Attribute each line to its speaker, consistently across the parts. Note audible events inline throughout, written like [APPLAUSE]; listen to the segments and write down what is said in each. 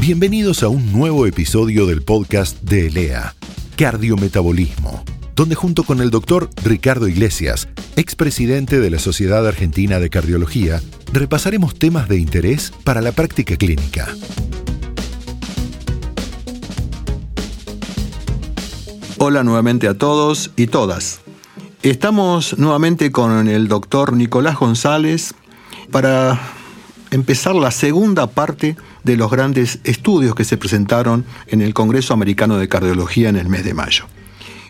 Speaker 1: Bienvenidos a un nuevo episodio del podcast de ELEA, Cardiometabolismo, donde junto con el doctor Ricardo Iglesias, expresidente de la Sociedad Argentina de Cardiología, repasaremos temas de interés para la práctica clínica.
Speaker 2: Hola nuevamente a todos y todas. Estamos nuevamente con el doctor Nicolás González para empezar la segunda parte de los grandes estudios que se presentaron en el Congreso Americano de Cardiología en el mes de mayo.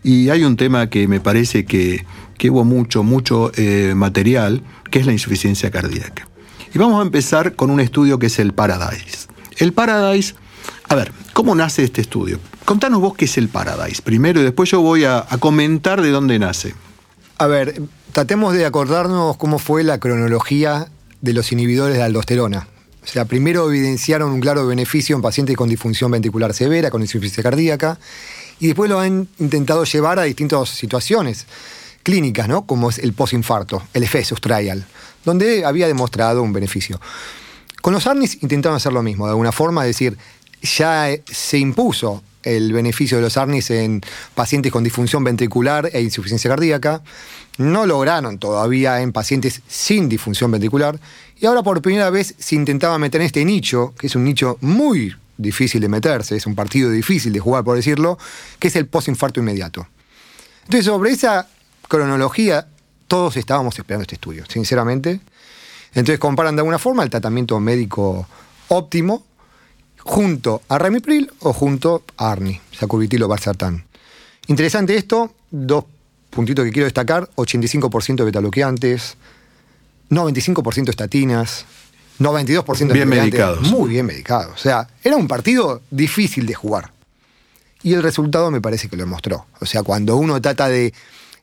Speaker 2: Y hay un tema que me parece que, hubo mucho, mucho eh, material, que es la insuficiencia cardíaca. Y vamos a empezar con un estudio que es el Paradise. El Paradise, a ver, ¿cómo nace este estudio? Contanos vos qué es el Paradise primero y después yo voy a comentar de dónde nace.
Speaker 3: A ver, tratemos de acordarnos cómo fue la cronología de los inhibidores de aldosterona. O sea, primero evidenciaron un claro beneficio en pacientes con disfunción ventricular severa, con insuficiencia cardíaca, y después lo han intentado llevar a distintas situaciones clínicas, ¿no? Como es el postinfarto, el EFESUS trial, donde había demostrado un beneficio. Con los ARNIS intentaron hacer lo mismo, de alguna forma, es decir, ya se impuso el beneficio de los ARNIS en pacientes con disfunción ventricular e insuficiencia cardíaca. No lograron todavía en pacientes sin disfunción ventricular. Y ahora por primera vez se intentaba meter en este nicho, que es un nicho muy difícil de meterse, es un partido difícil de jugar, por decirlo, que es el postinfarto inmediato. Entonces, sobre esa cronología, todos estábamos esperando este estudio, sinceramente. Entonces comparan de alguna forma el tratamiento médico óptimo junto a Ramipril o junto a Arni, sacubitril o. Interesante esto, dos puntitos que quiero destacar, 85% de betaloqueantes, 95% estatinas, 92% de
Speaker 2: bien medicados.
Speaker 3: Muy bien medicados. O sea, era un partido difícil de jugar. Y el resultado me parece que lo demostró. O sea, cuando uno trata de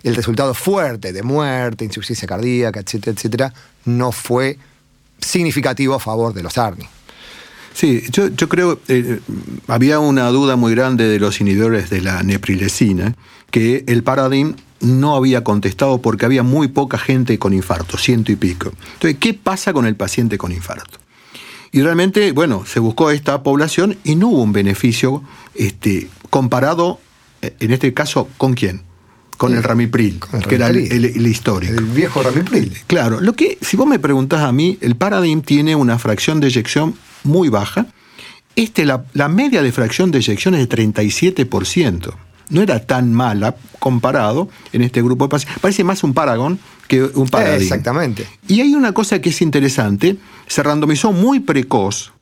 Speaker 3: el resultado fuerte de muerte, insuficiencia cardíaca, etcétera, etcétera, no fue significativo a favor de los ARNI.
Speaker 2: Sí, yo, yo creo, eh, había una duda muy grande de los inhibidores de la neprilesina, que el Paradigm no había contestado porque había muy poca gente con infarto, ciento y pico. Entonces, ¿qué pasa con el paciente con infarto? Y realmente, bueno, se buscó esta población y no hubo un beneficio este, comparado, eh, en este caso, ¿con quién? Con el Ramipril, que era el, el, histórico.
Speaker 3: El viejo Ramipril.
Speaker 2: Claro, lo que, si vos me preguntás a mí, el Paradigm tiene una fracción de eyección muy baja. Este, la, la media de fracción de eyección es de 37%. No era tan mala comparado en este grupo de pacientes. Parece más un Paragon que un Paradigm.
Speaker 3: exactamente.
Speaker 2: Y hay una cosa que es interesante, se randomizó muy precoz,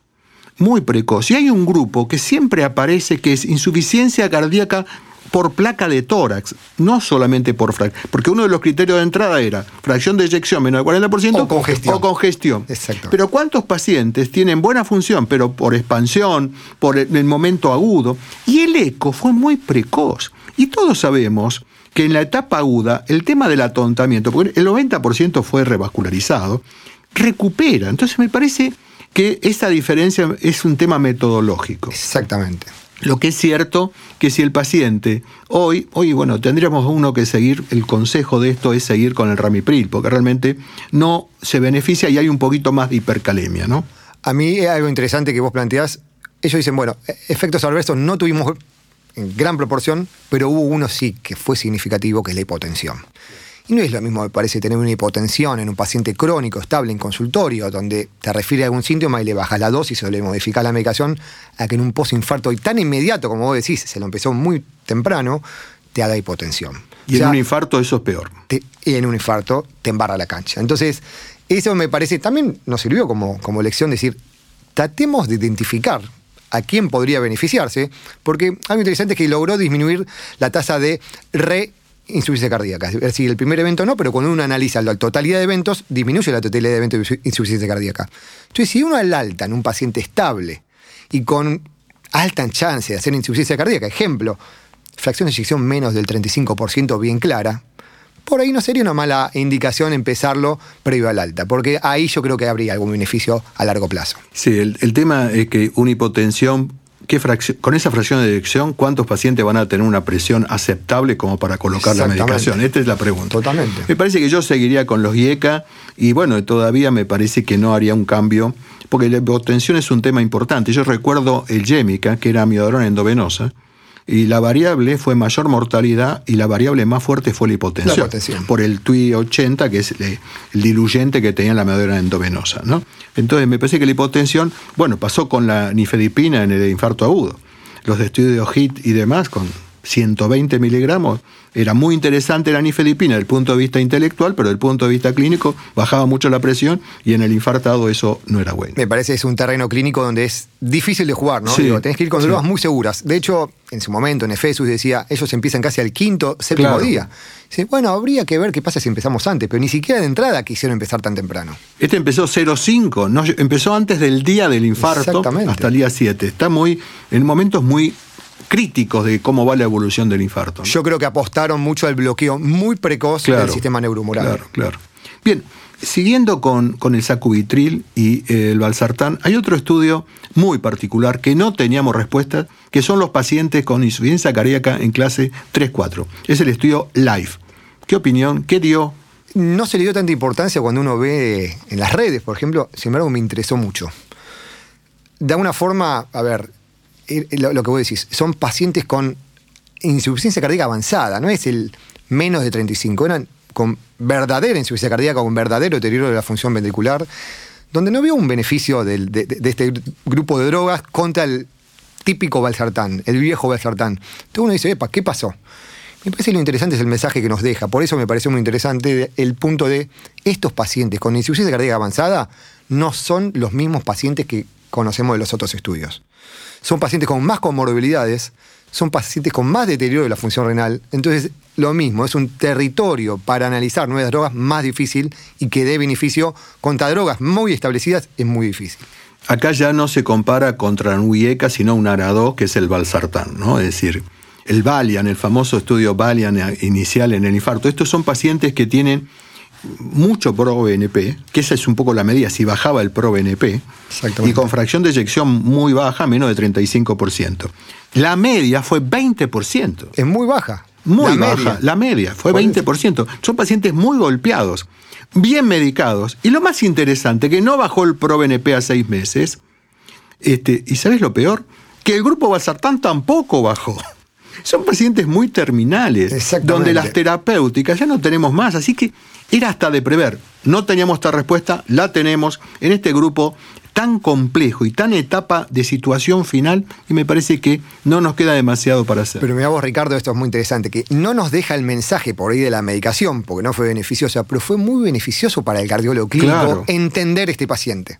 Speaker 2: muy precoz. Y hay un grupo que siempre aparece que es insuficiencia cardíaca por placa de tórax, no solamente por fracción, porque uno de los criterios de entrada era fracción de eyección menos del 40%
Speaker 3: o congestión.
Speaker 2: O congestión.
Speaker 3: Exacto.
Speaker 2: Pero ¿cuántos pacientes tienen buena función, pero por expansión, por el momento agudo? Y el eco fue muy precoz. Y todos sabemos que en la etapa aguda el tema del atontamiento, porque el 90% fue revascularizado, recupera. Entonces me parece que esa diferencia es un tema metodológico.
Speaker 3: Exactamente.
Speaker 2: Lo que es cierto que si el paciente hoy, hoy bueno, tendríamos uno que seguir, el consejo de esto es seguir con el ramipril, porque realmente no se beneficia y hay un poquito más de hipercalemia, ¿no?
Speaker 3: A mí es algo interesante que vos planteás. Ellos dicen, bueno, efectos adversos no tuvimos en gran proporción, pero hubo uno sí que fue significativo, que es la hipotensión. Y no es lo mismo, me parece, tener una hipotensión en un paciente crónico, estable, en consultorio, donde te refiere a algún síntoma y le bajas la dosis o le modificas la medicación, a que en un postinfarto y tan inmediato, como vos decís, se lo empezó muy temprano, te haga hipotensión.
Speaker 2: Y en un infarto eso es peor.
Speaker 3: y en un infarto te embarra la cancha. Entonces, eso me parece, también nos sirvió como, como lección decir, tratemos de identificar a quién podría beneficiarse, porque algo interesante es que logró disminuir la tasa de re insuficiencia cardíaca. Es decir, el primer evento no, pero cuando uno analiza la totalidad de eventos, disminuye la totalidad de eventos de insuficiencia cardíaca. Entonces, si uno al alta en un paciente estable y con alta chance de hacer insuficiencia cardíaca, ejemplo, fracción de eyección menos del 35% bien clara, por ahí no sería una mala indicación empezarlo previo al alta, porque ahí yo creo que habría algún beneficio a largo plazo.
Speaker 2: Sí, el, el tema es que una hipotensión con esa fracción de eyección, ¿cuántos pacientes van a tener una presión aceptable como para colocar la medicación? Esta es la pregunta.
Speaker 3: Totalmente.
Speaker 2: Me parece que yo seguiría con los IECA y bueno, todavía me parece que no haría un cambio porque la hipotensión es un tema importante. Yo recuerdo el Yémica, que era amiodarona endovenosa, y la variable fue mayor mortalidad y la variable más fuerte fue la hipotensión.
Speaker 3: La hipotensión.
Speaker 2: Por el TUI 80, que es el, el diluyente que tenía la amiodarona endovenosa. ¿no? Entonces me parece que la hipotensión, bueno, pasó con la nifedipina en el infarto agudo. Los estudios de HIT y demás, con 120 miligramos. Era muy interesante la nifedipina desde el punto de vista intelectual, pero desde el punto de vista clínico bajaba mucho la presión y en el infartado eso no era bueno.
Speaker 3: Me parece que es un terreno clínico donde es difícil de jugar, ¿no?
Speaker 2: Sí,
Speaker 3: Digo, tenés que ir con
Speaker 2: sí.
Speaker 3: drogas muy seguras. De hecho, en su momento, en Efesus decía, ellos empiezan casi al quinto, séptimo
Speaker 2: Claro.
Speaker 3: día. Dice, bueno, habría que ver qué pasa si empezamos antes, pero ni siquiera de entrada quisieron empezar tan temprano.
Speaker 2: Este empezó 0,5, no, empezó antes del día del infarto
Speaker 3: Exactamente.
Speaker 2: hasta el día 7. Está muy, en momentos muy críticos de cómo va la evolución del infarto. ¿no?
Speaker 3: Yo creo que apostaron mucho al bloqueo muy precoz del sistema neurohumoral.
Speaker 2: Claro, claro. Bien, siguiendo con, con el sacubitril y eh, el valsartán, hay otro estudio muy particular que no teníamos respuestas, que son los pacientes con insuficiencia cardíaca en clase 3-4. Es el estudio LIFE. ¿Qué opinión? ¿Qué dio?
Speaker 3: No se le dio tanta importancia cuando uno ve en las redes, por ejemplo, sin embargo me interesó mucho. De alguna forma, a ver, lo, lo que vos decís, son pacientes con insuficiencia cardíaca avanzada, no es el menos de 35, eran con verdadera insuficiencia cardíaca, con verdadero deterioro de la función ventricular, donde no vio un beneficio de, este grupo de drogas contra el típico valsartán, el viejo valsartán. Entonces uno dice, epa, ¿qué pasó? Me parece lo interesante es el mensaje que nos deja. Por eso me pareció muy interesante el punto de estos pacientes con insuficiencia cardíaca avanzada no son los mismos pacientes que conocemos de los otros estudios. Son pacientes con más comorbilidades, son pacientes con más deterioro de la función renal. Entonces, lo mismo, es un territorio para analizar nuevas drogas más difícil y que dé beneficio contra drogas muy establecidas es muy difícil.
Speaker 2: Acá ya no se compara contra Nuyeca, sino un Arado, que es el valsartán, ¿no? Es decir, el Valian, el famoso estudio Valian inicial en el infarto. Estos son pacientes que tienen mucho pro-BNP, que esa es un poco la medida, si bajaba el pro-BNP, y con fracción de eyección muy baja, menos de 35%. La media fue 20%.
Speaker 3: Es muy baja.
Speaker 2: Muy
Speaker 3: La
Speaker 2: baja,
Speaker 3: media.
Speaker 2: la media, fue
Speaker 3: Por eso.
Speaker 2: 20%. Son pacientes muy golpeados, bien medicados. Y lo más interesante, que no bajó el ProBNP a seis meses. Este, ¿Y sabes lo peor? Que el grupo Valsartán tampoco bajó. Son pacientes muy terminales, donde las terapéuticas ya no tenemos más. Así que era hasta de prever. No teníamos esta respuesta, la tenemos en este grupo tan complejo y tan etapa de situación final y me parece que no nos queda demasiado para hacer.
Speaker 3: Pero mira vos, Ricardo, esto es muy interesante, que no nos deja el mensaje por ahí de la medicación, porque no fue beneficiosa, pero fue muy beneficioso para el cardiólogo clínico
Speaker 2: Claro.
Speaker 3: entender este paciente.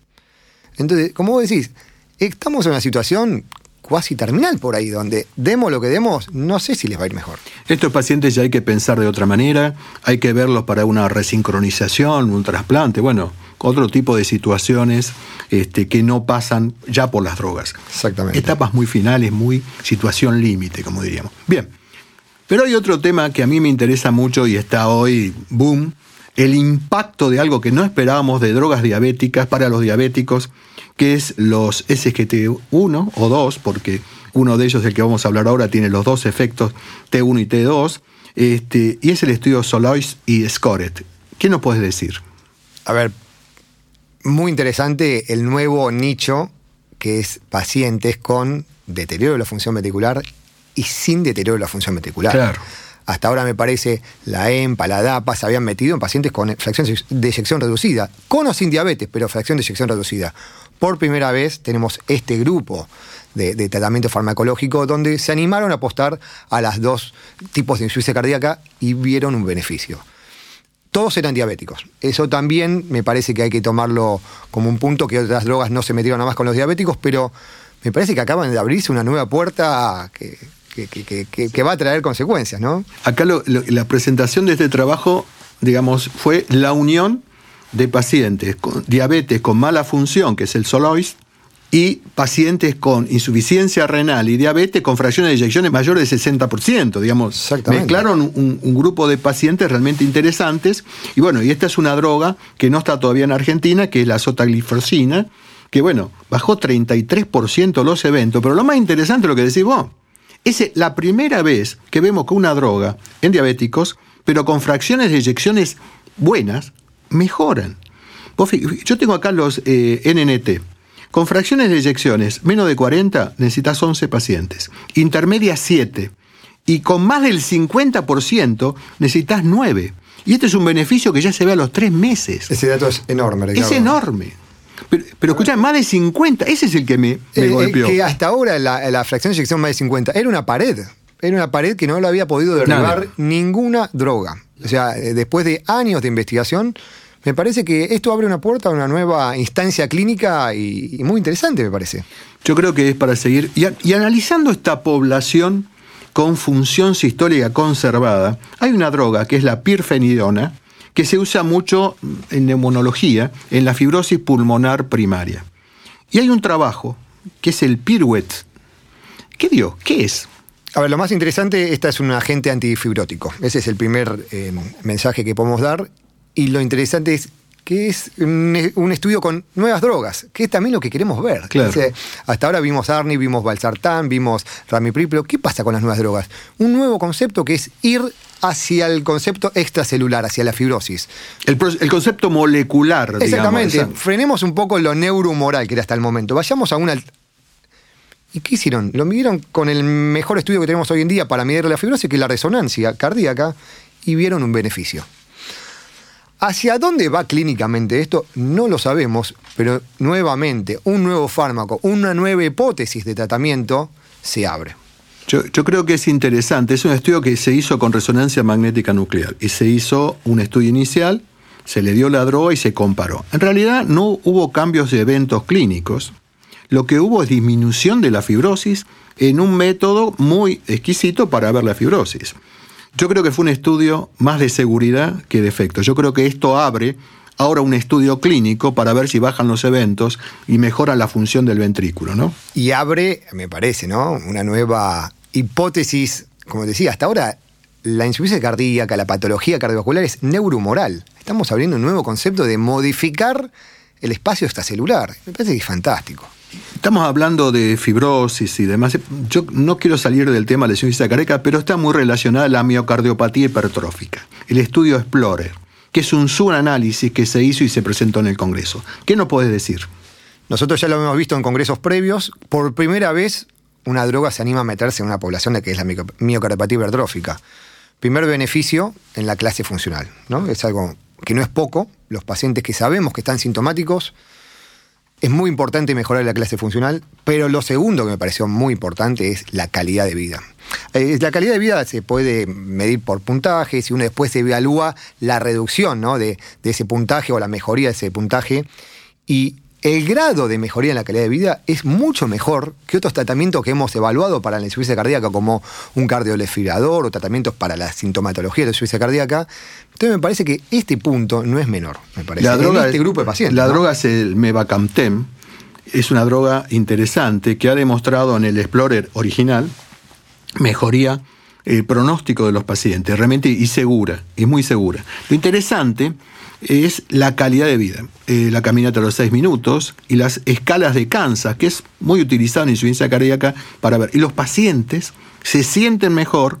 Speaker 3: Entonces, como vos decís, estamos en una situación cuasi terminal por ahí, donde demos lo que demos, no sé si les va a ir mejor.
Speaker 2: Estos pacientes ya hay que pensar de otra manera, hay que verlos para una resincronización, un trasplante, bueno, otro tipo de situaciones este, que no pasan ya por las drogas.
Speaker 3: Exactamente.
Speaker 2: Etapas muy finales, muy situación límite, como diríamos. Bien, pero hay otro tema que a mí me interesa mucho y está hoy, boom, el impacto de algo que no esperábamos de drogas diabéticas para los diabéticos, que es los SGT1 o 2, porque uno de ellos, el que vamos a hablar ahora, tiene los dos efectos T1 y T2, este, y es el estudio Solois y Scoret. ¿Qué nos puedes decir?
Speaker 3: A ver, muy interesante el nuevo nicho que es pacientes con deterioro de la función ventricular y sin deterioro de la función ventricular.
Speaker 2: Claro.
Speaker 3: Hasta ahora me parece la EMPA, la DAPA se habían metido en pacientes con fracción de eyección reducida, con o sin diabetes, pero fracción de eyección reducida. Por primera vez tenemos este grupo de, de tratamiento farmacológico donde se animaron a apostar a las dos tipos de insuficiencia cardíaca y vieron un beneficio todos eran diabéticos. Eso también me parece que hay que tomarlo como un punto que otras drogas no se metieron nada más con los diabéticos, pero me parece que acaban de abrirse una nueva puerta que, que- que- que- que- que va a traer consecuencias, ¿no?
Speaker 2: Acá lo- lo- la presentación de este trabajo, digamos, fue la unión de pacientes con diabetes con mala función, que es el Solois, y pacientes con insuficiencia renal y diabetes con fracciones de eyecciones mayores del 60%, digamos.
Speaker 3: Exactamente.
Speaker 2: Mezclaron un, un grupo de pacientes realmente interesantes. Y bueno, y esta es una droga que no está todavía en Argentina, que es la sotaglifosina, que bueno, bajó 33% los eventos, pero lo más interesante es lo que decís vos. Es la primera vez que vemos que una droga en diabéticos, pero con fracciones de eyecciones buenas, mejoran. Yo tengo acá los eh, NNT. Con fracciones de eyecciones menos de 40 necesitas 11 pacientes, intermedia 7 y con más del 50% necesitas 9. Y este es un beneficio que ya se ve a los tres meses.
Speaker 3: Ese dato es enorme.
Speaker 2: Es enorme. Pero, pero escucha, más de 50, ese es el que me, me
Speaker 3: Eh, eh,
Speaker 2: golpeó.
Speaker 3: que hasta ahora la, la fracción de eyección más de 50 era una pared. Era una pared que no lo había podido derribar
Speaker 2: Nada.
Speaker 3: ninguna droga. O sea, eh, después de años de investigación, me parece que esto abre una puerta a una nueva instancia clínica y, y muy interesante, me parece.
Speaker 2: Yo creo que es para seguir. Y analizando esta población con función sistólica conservada, hay una droga que es la pirfenidona, que se usa mucho en neumonología, en la fibrosis pulmonar primaria. Y hay un trabajo que es el Piruet. ¿Qué dio? ¿Qué es?
Speaker 3: A ver, lo más interesante, esta es un agente antifibrótico. Ese es el primer eh, mensaje que podemos dar. Y lo interesante es que es un, un estudio con nuevas drogas, que es también lo que queremos ver.
Speaker 2: Claro.
Speaker 3: Hasta ahora vimos Arni, vimos Valsartán, vimos Ramipril, ¿qué pasa con las nuevas drogas? Un nuevo concepto que es ir hacia el concepto extracelular, hacia la fibrosis.
Speaker 2: El, concepto molecular.
Speaker 3: Exactamente. Frenemos un poco lo neurohumoral que era hasta el momento. Vayamos a una. ¿Y qué hicieron? Lo midieron con el mejor estudio que tenemos hoy en día para medir la fibrosis, que es la resonancia cardíaca, y vieron un beneficio. ¿Hacia dónde va clínicamente esto? No lo sabemos, pero nuevamente, un nuevo fármaco, una nueva hipótesis de tratamiento se abre.
Speaker 2: Yo, creo que es interesante. Es un estudio que se hizo con resonancia magnética nuclear. Y se hizo un estudio inicial, se le dio la droga y se comparó. En realidad no hubo cambios de eventos clínicos. Lo que hubo es disminución de la fibrosis en un método muy exquisito para ver la fibrosis. Yo creo que fue un estudio más de seguridad que de efecto. Yo creo que esto abre ahora un estudio clínico para ver si bajan los eventos y mejora la función del ventrículo, ¿no?
Speaker 3: y abre, me parece, ¿no? Una nueva hipótesis, como decía, hasta ahora la insuficiencia cardíaca, la patología cardiovascular es neurohumoral. Estamos abriendo un nuevo concepto de modificar el espacio extracelular. Me parece que es fantástico.
Speaker 2: Estamos hablando de fibrosis y demás. Yo no quiero salir del tema de la insuficiencia cardíaca, pero está muy relacionada a la miocardiopatía hipertrófica. El estudio Explorer, que es un subanálisis que se hizo y se presentó en el Congreso. ¿Qué nos puedes decir?
Speaker 3: Nosotros ya lo hemos visto en congresos previos. Por primera vez, una droga se anima a meterse en una población de que es la mioc- miocardiopatía hipertrófica. Primer beneficio en la clase funcional. ¿no? Es algo que no es poco. Los pacientes que sabemos que están sintomáticos, es muy importante mejorar la clase funcional, pero lo segundo que me pareció muy importante es la calidad de vida. Eh, la calidad de vida se puede medir por puntajes y uno después evalúa la reducción ¿no? de, de ese puntaje o la mejoría de ese puntaje. Y el grado de mejoría en la calidad de vida es mucho mejor que otros tratamientos que hemos evaluado para la insuficiencia cardíaca, como un cardiolesfirador o tratamientos para la sintomatología de la insuficiencia cardíaca. Entonces me parece que este punto no es menor, me parece.
Speaker 2: La droga,
Speaker 3: en este grupo de pacientes.
Speaker 2: La
Speaker 3: ¿no?
Speaker 2: droga es el Mevacamtem. Es una droga interesante que ha demostrado en el Explorer original mejoría el pronóstico de los pacientes, realmente y segura, y muy segura. Lo interesante es la calidad de vida, eh, la caminata a los seis minutos y las escalas de Kansas, que es muy utilizado en insuficiencia cardíaca para ver. Y los pacientes se sienten mejor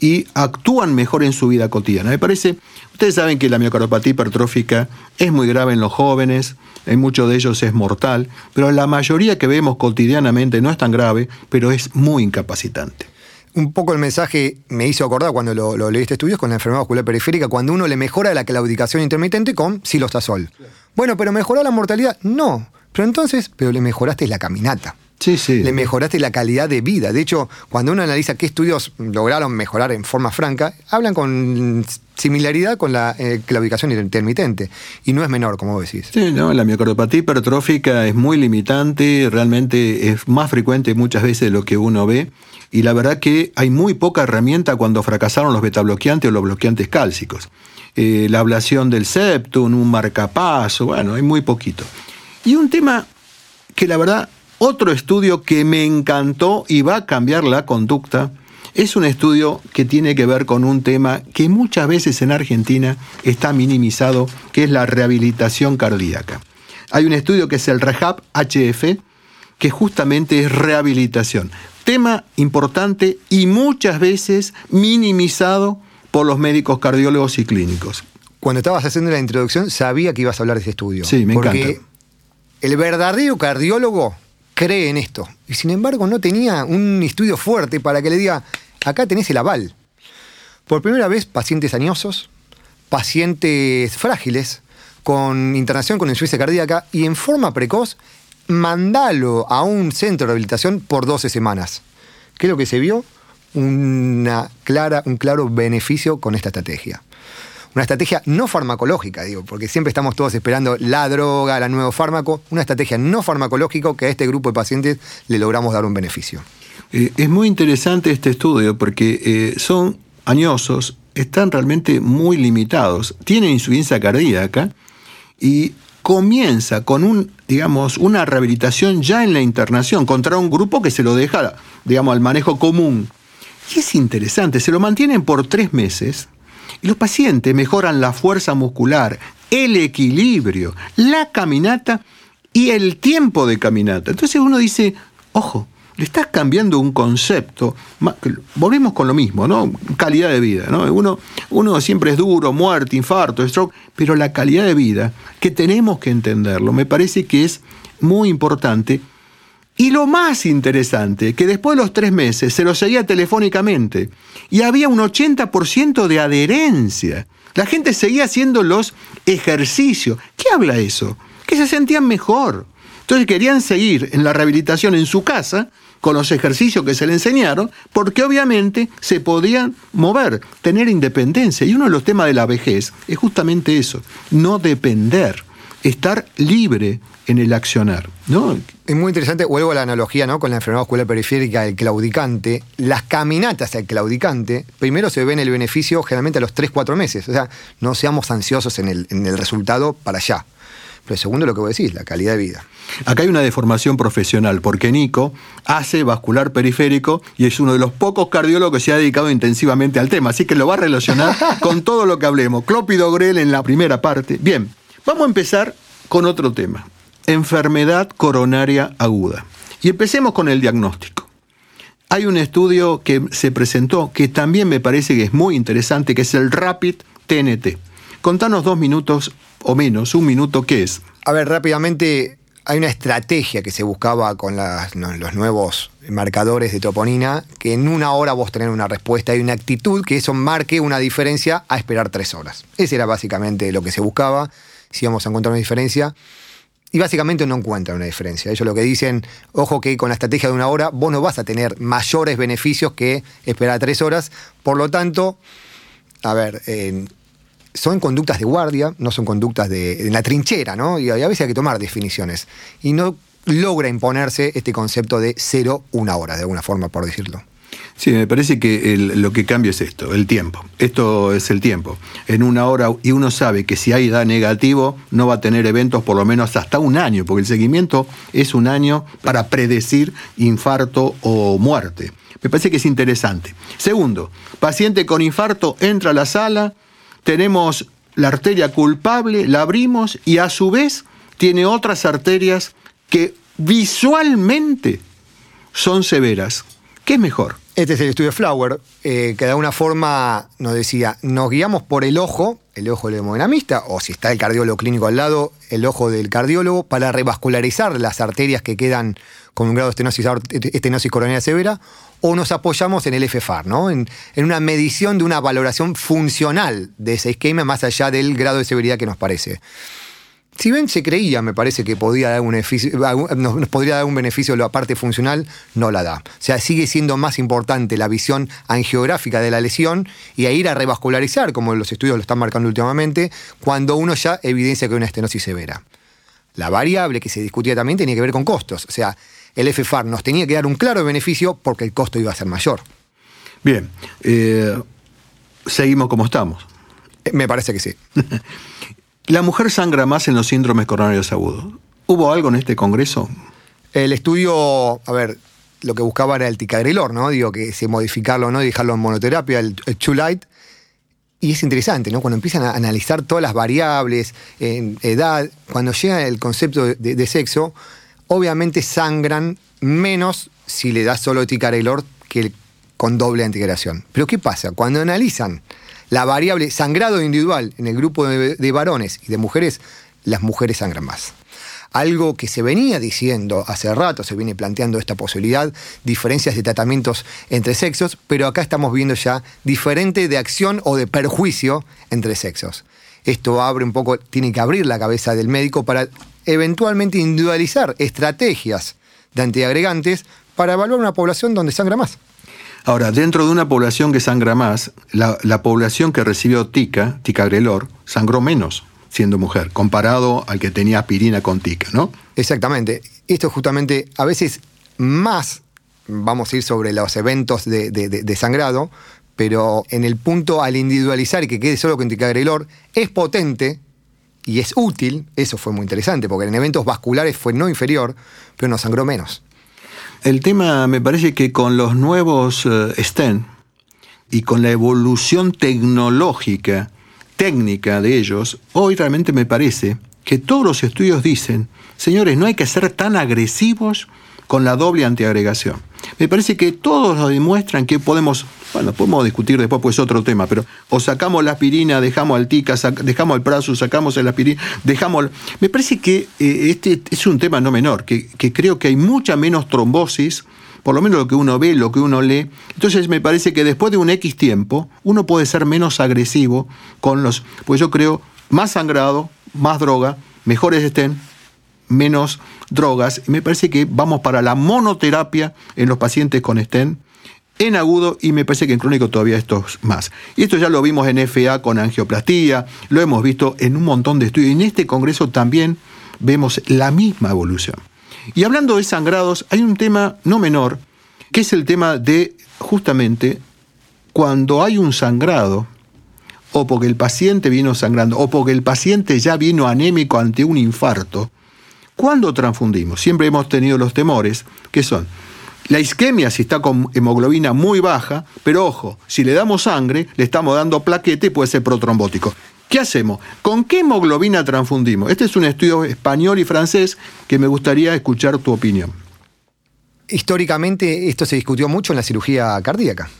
Speaker 2: y actúan mejor en su vida cotidiana. Me parece, ustedes saben que la miocardiopatía hipertrófica es muy grave en los jóvenes, en muchos de ellos es mortal, pero la mayoría que vemos cotidianamente no es tan grave, pero es muy incapacitante.
Speaker 3: Un poco el mensaje me hizo acordar cuando lo, lo leí este estudio con la enfermedad vascular periférica, cuando uno le mejora la claudicación intermitente con silostazol. Bueno, pero mejoró la mortalidad, no. Pero entonces, pero le mejoraste la caminata.
Speaker 2: Sí, sí.
Speaker 3: Le mejoraste la calidad de vida. De hecho, cuando uno analiza qué estudios lograron mejorar en forma franca, hablan con similaridad con la eh, claudicación intermitente. Y no es menor, como vos decís.
Speaker 2: Sí, no, la miocardiopatía hipertrófica es muy limitante, realmente es más frecuente muchas veces de lo que uno ve. Y la verdad que hay muy poca herramienta cuando fracasaron los betabloqueantes o los bloqueantes cálcicos. Eh, la ablación del septum, un marcapaso, bueno, hay muy poquito. Y un tema que la verdad, otro estudio que me encantó y va a cambiar la conducta, es un estudio que tiene que ver con un tema que muchas veces en Argentina está minimizado, que es la rehabilitación cardíaca. Hay un estudio que es el REHAB HF, que justamente es rehabilitación. Tema importante y muchas veces minimizado por los médicos cardiólogos y clínicos.
Speaker 3: Cuando estabas haciendo la introducción, sabía que ibas a hablar de este estudio.
Speaker 2: Sí, me
Speaker 3: porque
Speaker 2: encanta.
Speaker 3: el verdadero cardiólogo cree en esto. Y sin embargo no tenía un estudio fuerte para que le diga, acá tenés el aval. Por primera vez, pacientes añosos, pacientes frágiles, con internación con insuficiencia cardíaca y en forma precoz, mandalo a un centro de rehabilitación por 12 semanas. ¿Qué es lo que se vio? Una clara, un claro beneficio con esta estrategia. Una estrategia no farmacológica, digo, porque siempre estamos todos esperando la droga, el nuevo fármaco. Una estrategia no farmacológica que a este grupo de pacientes le logramos dar un beneficio.
Speaker 2: Eh, es muy interesante este estudio porque eh, son añosos, están realmente muy limitados, tienen insuficiencia cardíaca y comienza con un, digamos, una rehabilitación ya en la internación contra un grupo que se lo deja, digamos, al manejo común. Y es interesante, se lo mantienen por tres meses y los pacientes mejoran la fuerza muscular, el equilibrio, la caminata y el tiempo de caminata. Entonces uno dice, ojo, le estás cambiando un concepto. Volvemos con lo mismo, ¿no? Calidad de vida, ¿no? Uno, uno siempre es duro, muerte, infarto, stroke, pero la calidad de vida, que tenemos que entenderlo, me parece que es muy importante. Y lo más interesante, que después de los tres meses se lo seguía telefónicamente y había un 80% de adherencia. La gente seguía haciendo los ejercicios. ¿Qué habla eso? Que se sentían mejor. Entonces querían seguir en la rehabilitación en su casa con los ejercicios que se le enseñaron, porque obviamente se podían mover, tener independencia. Y uno de los temas de la vejez es justamente eso, no depender, estar libre en el accionar. ¿no?
Speaker 3: Es muy interesante, vuelvo a la analogía ¿no? con la enfermedad vascular periférica del claudicante. Las caminatas al claudicante, primero se ven el beneficio generalmente a los 3-4 meses. O sea, no seamos ansiosos en el, en el resultado para allá. Pero segundo, lo que vos decís, la calidad de vida.
Speaker 2: Acá hay una deformación profesional, porque Nico hace vascular periférico y es uno de los pocos cardiólogos que se ha dedicado intensivamente al tema, así que lo va a relacionar [LAUGHS] con todo lo que hablemos. Clópido Grel en la primera parte. Bien, vamos a empezar con otro tema, enfermedad coronaria aguda. Y empecemos con el diagnóstico. Hay un estudio que se presentó que también me parece que es muy interesante, que es el Rapid TNT. Contanos dos minutos o menos, un minuto, ¿qué es?
Speaker 3: A ver, rápidamente, hay una estrategia que se buscaba con los nuevos marcadores de troponina, que en una hora vos tenés una respuesta y una actitud que eso marque una diferencia a esperar tres horas. Ese era básicamente lo que se buscaba, si íbamos a encontrar una diferencia. Y básicamente no encuentran una diferencia. Ellos lo que dicen, ojo que con la estrategia de una hora vos no vas a tener mayores beneficios que esperar tres horas. Por lo tanto, a ver, son conductas de guardia, no son conductas de, la trinchera, ¿no? Y a veces hay que tomar definiciones. Y no logra imponerse este concepto de cero, una hora, de alguna forma, por decirlo.
Speaker 2: Sí, me parece que lo que cambia es esto, el tiempo. Esto es el tiempo. En una hora, y uno sabe que si hay edad negativo, no va a tener eventos por lo menos hasta un año, porque el seguimiento es un año para predecir infarto o muerte. Me parece que es interesante. Segundo, paciente con infarto entra a la sala, tenemos la arteria culpable, la abrimos y a su vez tiene otras arterias que visualmente son severas. ¿Qué es mejor?
Speaker 3: Este es el estudio Flower, eh, que de alguna forma nos decía, nos guiamos por el ojo, el ojo del hemodinamista, o si está el cardiólogo clínico al lado, el ojo del cardiólogo, para revascularizar las arterias que quedan con un grado de estenosis, estenosis coronaria severa, o nos apoyamos en el FFAR, ¿no? En, una medición de una valoración funcional de esa isquemia más allá del grado de severidad que nos parece. Si bien se creía, me parece que podía dar un beneficio, nos podría dar un beneficio la parte funcional, no la da. O sea, sigue siendo más importante la visión angiográfica de la lesión y a ir a revascularizar, como los estudios lo están marcando últimamente, cuando uno ya evidencia que hay una estenosis severa. La variable que se discutía también tenía que ver con costos. O sea, el FFAR nos tenía que dar un claro beneficio porque el costo iba a ser mayor.
Speaker 2: Bien, eh, seguimos como estamos.
Speaker 3: Eh, me parece que sí. [LAUGHS]
Speaker 2: La mujer sangra más en los síndromes coronarios agudos. ¿Hubo algo en este congreso?
Speaker 3: El estudio, a ver, lo que buscaba era el ticagrelor, ¿no? Digo, que se modificarlo, ¿no? Y dejarlo en monoterapia, el, el light. Y es interesante, ¿no? Cuando empiezan a analizar todas las variables, en edad, cuando llega el concepto de sexo, obviamente sangran menos si le das solo ticarelor que con doble antigración. Pero ¿qué pasa? Cuando analizan la variable sangrado individual en el grupo de, varones y de mujeres, las mujeres sangran más. algo que se venía diciendo hace rato, se viene planteando esta posibilidad, diferencias de tratamientos entre sexos, pero acá estamos viendo ya diferente de acción o de perjuicio entre sexos. Esto abre un poco, tiene que abrir la cabeza del médico para eventualmente individualizar estrategias de antiagregantes para evaluar una población donde sangra más.
Speaker 2: Ahora, dentro de una población que sangra más, la, población que recibió tica, ticagrelor, sangró menos siendo mujer, comparado al que tenía aspirina con tica, ¿no?
Speaker 3: Exactamente. Esto es justamente, a veces más, vamos a ir sobre los eventos de, sangrado, pero en el punto al individualizar y que quede solo con ticagrelor, es potente y es útil, eso fue muy interesante, porque en eventos vasculares fue no inferior, pero no sangró menos.
Speaker 2: El tema me parece que con los nuevos uh, STEM y con la evolución tecnológica, técnica de ellos, hoy realmente me parece que todos los estudios dicen, señores, no hay que ser tan agresivos con la doble antiagregación. Me parece que todos nos demuestran que podemos, bueno, podemos discutir después, pues otro tema, pero o sacamos la aspirina, dejamos al tica, dejamos el prazo, sacamos el aspirina, dejamos... Me parece que eh, este es un tema no menor, que, que creo que hay mucha menos trombosis, por lo menos lo que uno ve, lo que uno lee. Entonces me parece que después de un X tiempo, uno puede ser menos agresivo con los... Pues yo creo, más sangrado, más droga, mejores estén, menos drogas. Me parece que vamos para la monoterapia en los pacientes con estén en agudo y me parece que en crónico todavía esto es más. Y esto ya lo vimos en FA con angioplastía, lo hemos visto en un montón de estudios. En este congreso también vemos la misma evolución. Y hablando de sangrados, hay un tema no menor, que es el tema de justamente cuando hay un sangrado, o porque el paciente vino sangrando, o porque el paciente ya vino anémico ante un infarto, ¿Cuándo transfundimos? Siempre hemos tenido los temores, que son la isquemia si está con hemoglobina muy baja, pero ojo, si le damos sangre, le estamos dando plaquete y puede ser protrombótico. ¿Qué hacemos? ¿Con qué hemoglobina transfundimos? Este es un estudio español y francés que me gustaría escuchar tu opinión.
Speaker 3: Históricamente esto se discutió mucho en la cirugía cardíaca.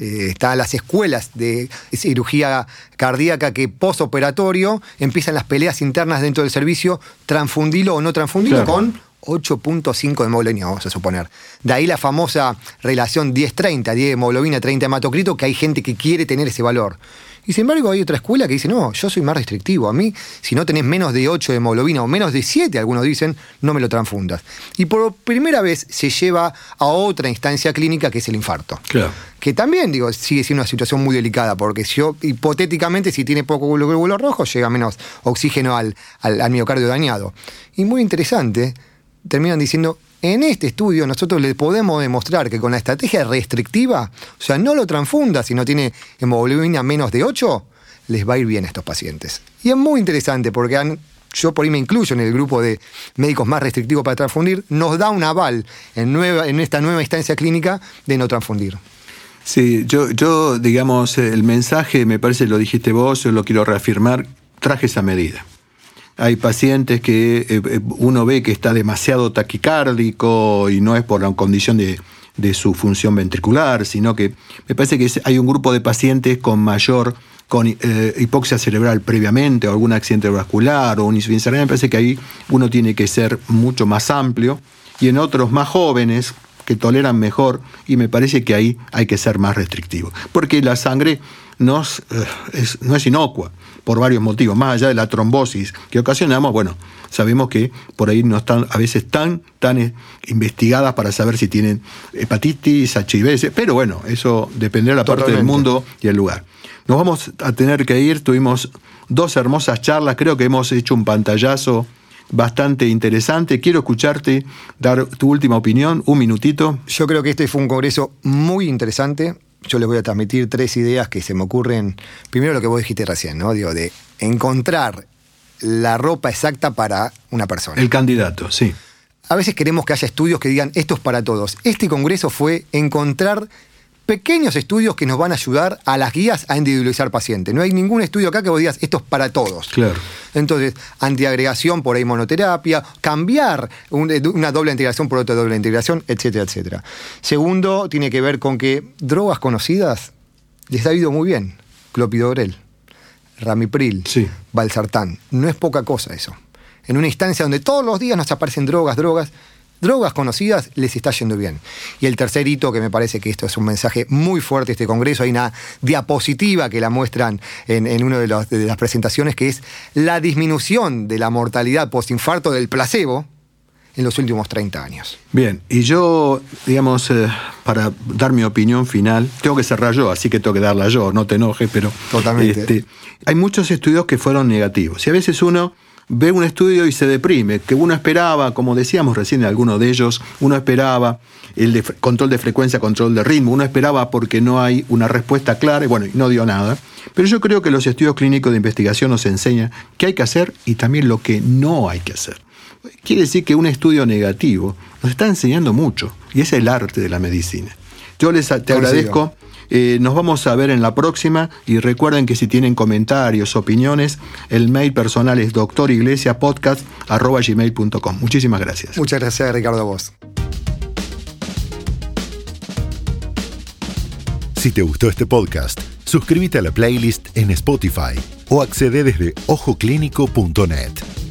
Speaker 3: Eh, están las escuelas de cirugía cardíaca que posoperatorio empiezan las peleas internas dentro del servicio, transfundilo o no transfundilo con 8.5 de hemoglobina, vamos a suponer. De ahí la famosa relación 10-30, 10 hemoglobina, 30 hematocrito, que hay gente que quiere tener ese valor. Y sin embargo hay otra escuela que dice, no, yo soy más restrictivo. A mí, si no tenés menos de 8 de hemoglobina o menos de 7, algunos dicen, no me lo transfundas. Y por primera vez se lleva a otra instancia clínica que es el infarto.
Speaker 2: Claro.
Speaker 3: Que también, digo, sigue siendo una situación muy delicada, porque si yo, hipotéticamente, si tiene poco glóbulo rojo, llega menos oxígeno al, al miocardio dañado. Y muy interesante, terminan diciendo, en este estudio nosotros le podemos demostrar que con la estrategia restrictiva, o sea, no lo transfunda si no tiene hemoglobina menos de 8, les va a ir bien a estos pacientes. Y es muy interesante porque yo por ahí me incluyo en el grupo de médicos más restrictivos para transfundir, nos da un aval en, en esta nueva instancia clínica de no transfundir.
Speaker 2: Sí, yo, yo, digamos, el mensaje, me parece, lo dijiste vos, yo lo quiero reafirmar, traje esa medida. Hay pacientes que eh, eh, uno ve que está demasiado taquicárdico y no es por la condición de, su función ventricular, sino que me parece que hay un grupo de pacientes con mayor con eh, hipoxia cerebral previamente o algún accidente vascular o un insuficiencia renal, me parece que ahí uno tiene que ser mucho más amplio. Y en otros más jóvenes que toleran mejor y me parece que ahí hay que ser más restrictivo, porque la sangre no es, no es inocua por varios motivos, más allá de la trombosis que ocasionamos, bueno, sabemos que por ahí no están a veces tan, tan eh, investigadas para saber si tienen hepatitis, HIV, pero bueno, eso dependerá de la parte del mundo y el lugar. Nos vamos a tener que ir, tuvimos dos hermosas charlas, creo que hemos hecho un pantallazo bastante interesante. Quiero escucharte dar tu última opinión, un minutito.
Speaker 3: Yo creo que este fue un congreso muy interesante yo les voy a transmitir tres ideas que se me ocurren. Primero lo que vos dijiste recién, ¿no? Digo, de encontrar la ropa exacta para una persona.
Speaker 2: El candidato, sí.
Speaker 3: A veces queremos que haya estudios que digan esto es para todos. Este congreso fue encontrar pequeños estudios que nos van a ayudar a las guías a individualizar pacientes. No hay ningún estudio acá que vos digas, esto es para todos.
Speaker 2: Claro.
Speaker 3: Entonces, antiagregación por inmunoterapia, cambiar una doble integración por otra doble integración, etcétera, etcétera. Segundo, tiene que ver con que drogas conocidas les ha ido muy bien. Clopidogrel, ramipril,
Speaker 2: sí.
Speaker 3: valsartán. No es poca cosa eso. en una instancia donde todos los días nos aparecen drogas, drogas, drogas conocidas, les está yendo bien. Y el tercer hito, que me parece que esto es un mensaje muy fuerte de este Congreso, hay una diapositiva que la muestran en, una de, de las presentaciones, que es la disminución de la mortalidad postinfarto del placebo, en los últimos 30 años.
Speaker 2: Bien, y yo, digamos, eh, para dar mi opinión final, tengo que cerrar yo, así que tengo que darla yo, no te enojes, pero...
Speaker 3: Totalmente.
Speaker 2: Este, hay muchos estudios que fueron negativos, y a veces uno ve un estudio y se deprime, que uno esperaba, como decíamos recién en alguno de ellos, uno esperaba el de control de frecuencia, control de ritmo, uno esperaba porque no hay una respuesta clara y bueno, no dio nada. Pero yo creo que los estudios clínicos de investigación nos enseñan qué hay que hacer y también lo que no hay que hacer. Quiere decir que un estudio negativo nos está enseñando mucho y es el arte de la medicina. Yo les te agradezco. Eh, nos vamos a ver en la próxima y recuerden que si tienen comentarios, opiniones, el mail personal es doctoriglesiapodcast.gmail.com. Muchísimas gracias.
Speaker 3: Muchas gracias, Ricardo, a vos.
Speaker 1: Si te gustó este podcast, suscríbete a la playlist en Spotify o accede desde ojoclínico.net.